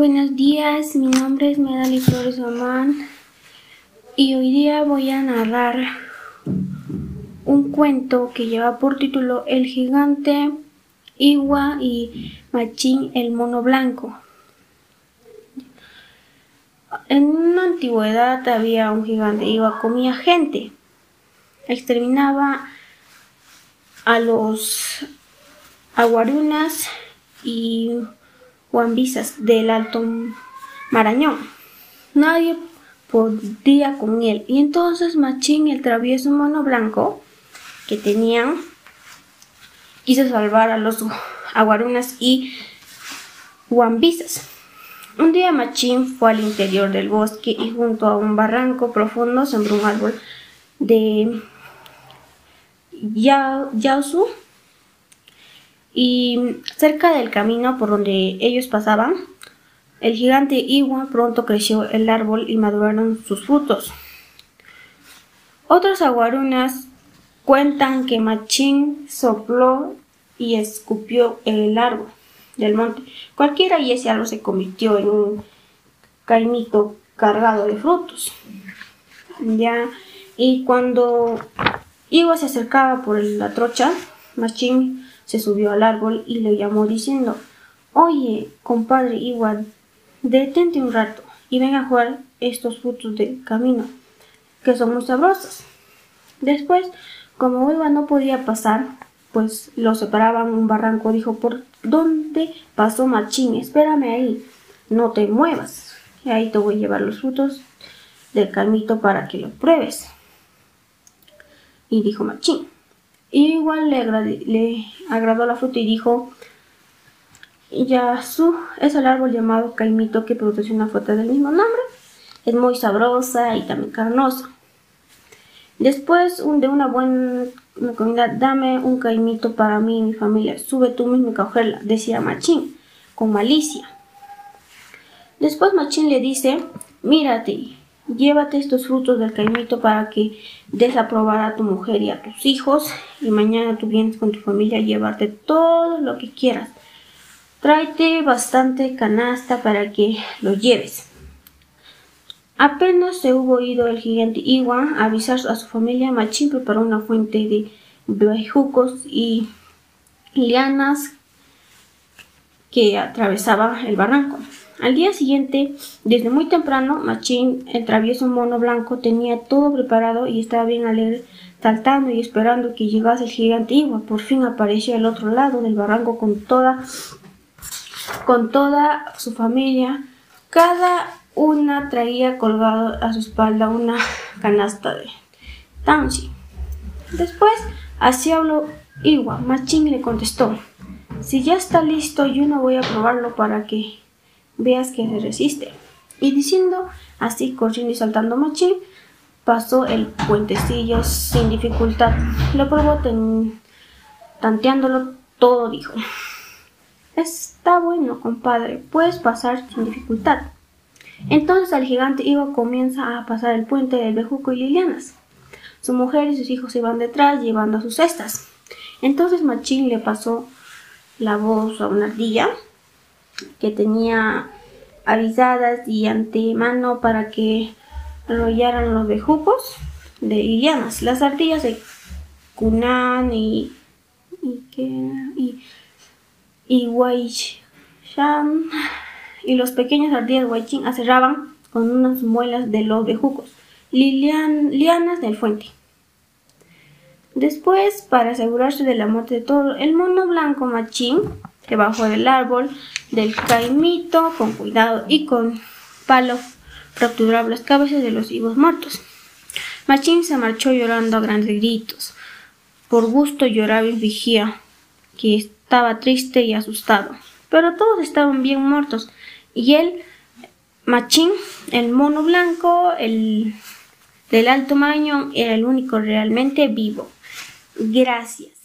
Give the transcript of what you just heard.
Buenos días, mi nombre es Medali Flores Román y hoy día voy a narrar un cuento que lleva por título El gigante Iwa y Machín el mono blanco. En una antigüedad había un gigante Iwa comía gente, exterminaba a los aguarunas y Guambisas del Alto Marañón. Nadie podía con él. Y entonces Machín, el travieso mono blanco que tenían, quiso salvar a los aguarunas y guambisas. Un día Machín fue al interior del bosque y junto a un barranco profundo sembró un árbol de Yaosu y cerca del camino por donde ellos pasaban, el gigante Iwa pronto creció el árbol y maduraron sus frutos. Otras aguarunas cuentan que Machín sopló y escupió el árbol del monte. Cualquiera y ese árbol se convirtió en un caimito cargado de frutos. Ya, y cuando Iwa se acercaba por la trocha, Machín se subió al árbol y le llamó diciendo Oye, compadre igual, detente un rato y ven a jugar estos frutos del camino, que son muy sabrosos. Después, como Iwa no podía pasar, pues lo separaban un barranco, dijo ¿Por dónde pasó Machín? Espérame ahí, no te muevas. Y ahí te voy a llevar los frutos del camino para que los pruebes. Y dijo Machín. Y igual le, agradó la fruta y dijo, Yasu es el árbol llamado caimito que produce una fruta del mismo nombre. Es muy sabrosa y también carnosa. Después de una buena comida, dame un caimito para mí y mi familia. Sube tú mismo y cogerla, decía Machín, con malicia. Después Machín le dice, mírate, Llévate estos frutos del caimito para que des a probar a tu mujer y a tus hijos y mañana tú vienes con tu familia a llevarte todo lo que quieras. Tráete bastante canasta para que lo lleves. Apenas se hubo ido el gigante Iwa a avisar a su familia, Machín preparó una fuente de bejucos y lianas que atravesaba el barranco. Al día siguiente, desde muy temprano, Machín, el travieso mono blanco, tenía todo preparado y estaba bien alegre, saltando y esperando que llegase el gigante Iwa. Por fin apareció al otro lado del barranco con toda, con toda su familia. Cada una traía colgado a su espalda una canasta de Tansi. Después, así habló Iwa. Machín le contestó, si ya está listo, yo no voy a probarlo para que veas que se resiste. Y diciendo así, corriendo y saltando machín, pasó el puentecillo sin dificultad. Lo probó tanteándolo todo, dijo. Está bueno, compadre, puedes pasar sin dificultad. Entonces el gigante Ivo comienza a pasar el puente de Bejuco y Lilianas. Su mujer y sus hijos se van detrás llevando sus cestas. Entonces Machín le pasó la voz a una ardilla que tenía avisadas y antemano para que arrollaran los bejucos de Ilianas. Las ardillas de Kunan y y y, y y los pequeños ardillas Waichin acerraban con unas muelas de los bejucos, lilian, lianas del fuente. Después, para asegurarse de la muerte de todo, el mono blanco machín que bajó del árbol del caimito con cuidado y con palo fracturaba las cabezas de los vivos muertos. Machín se marchó llorando a grandes gritos. Por gusto lloraba y vigía, que estaba triste y asustado. Pero todos estaban bien muertos. Y él, Machín, el mono blanco, el del Alto Marañón, era el único realmente vivo. Gracias.